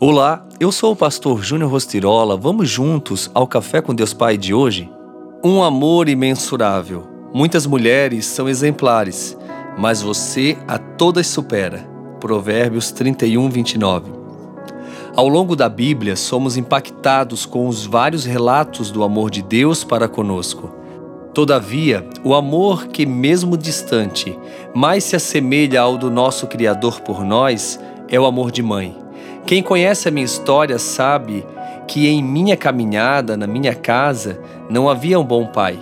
Olá, eu sou o pastor Júnior Rostirola. Vamos juntos ao Café com Deus Pai de hoje? Um amor imensurável. Muitas mulheres são exemplares, mas você a todas supera. Provérbios 31, 29. Ao longo da Bíblia, somos impactados com os vários relatos do amor de Deus para conosco. Todavia, o amor que, mesmo distante, mais se assemelha ao do nosso Criador por nós é o amor de mãe. Quem conhece a minha história sabe que em minha caminhada, na minha casa, não havia um bom pai,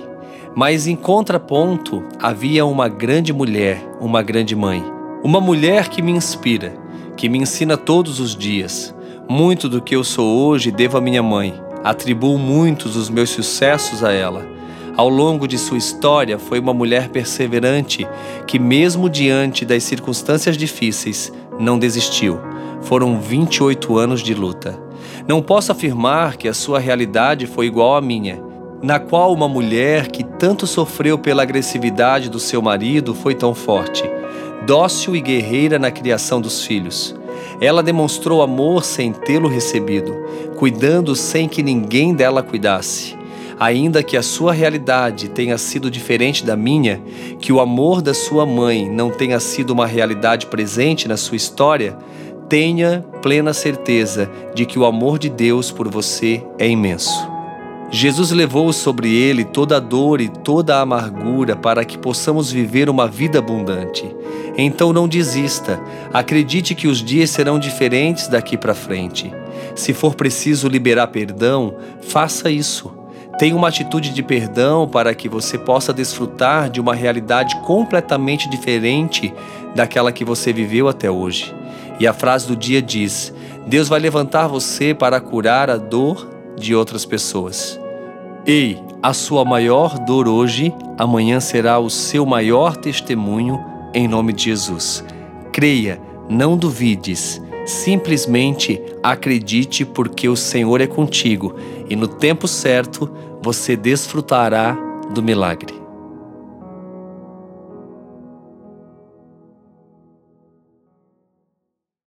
mas em contraponto havia uma grande mulher, uma grande mãe. Uma mulher que me inspira, que me ensina todos os dias. Muito do que eu sou hoje devo à minha mãe. Atribuo muitos dos meus sucessos a ela. Ao longo de sua história, foi uma mulher perseverante que, mesmo diante das circunstâncias difíceis, não desistiu foram 28 anos de luta. Não posso afirmar que a sua realidade foi igual à minha, na qual uma mulher que tanto sofreu pela agressividade do seu marido foi tão forte, dócil e guerreira na criação dos filhos. Ela demonstrou amor sem tê-lo recebido, cuidando sem que ninguém dela cuidasse. Ainda que a sua realidade tenha sido diferente da minha, que o amor da sua mãe não tenha sido uma realidade presente na sua história, tenha plena certeza de que o amor de Deus por você é imenso. Jesus levou sobre ele toda a dor e toda a amargura para que possamos viver uma vida abundante. Então não desista, acredite que os dias serão diferentes daqui para frente. Se for preciso liberar perdão, faça isso. Tenha uma atitude de perdão para que você possa desfrutar de uma realidade completamente diferente daquela que você viveu até hoje. E a frase do dia diz: Deus vai levantar você para curar a dor de outras pessoas. Ei, a sua maior dor hoje, amanhã será o seu maior testemunho, em nome de Jesus. Creia, não duvides, simplesmente acredite, porque o Senhor é contigo e no tempo certo você desfrutará do milagre.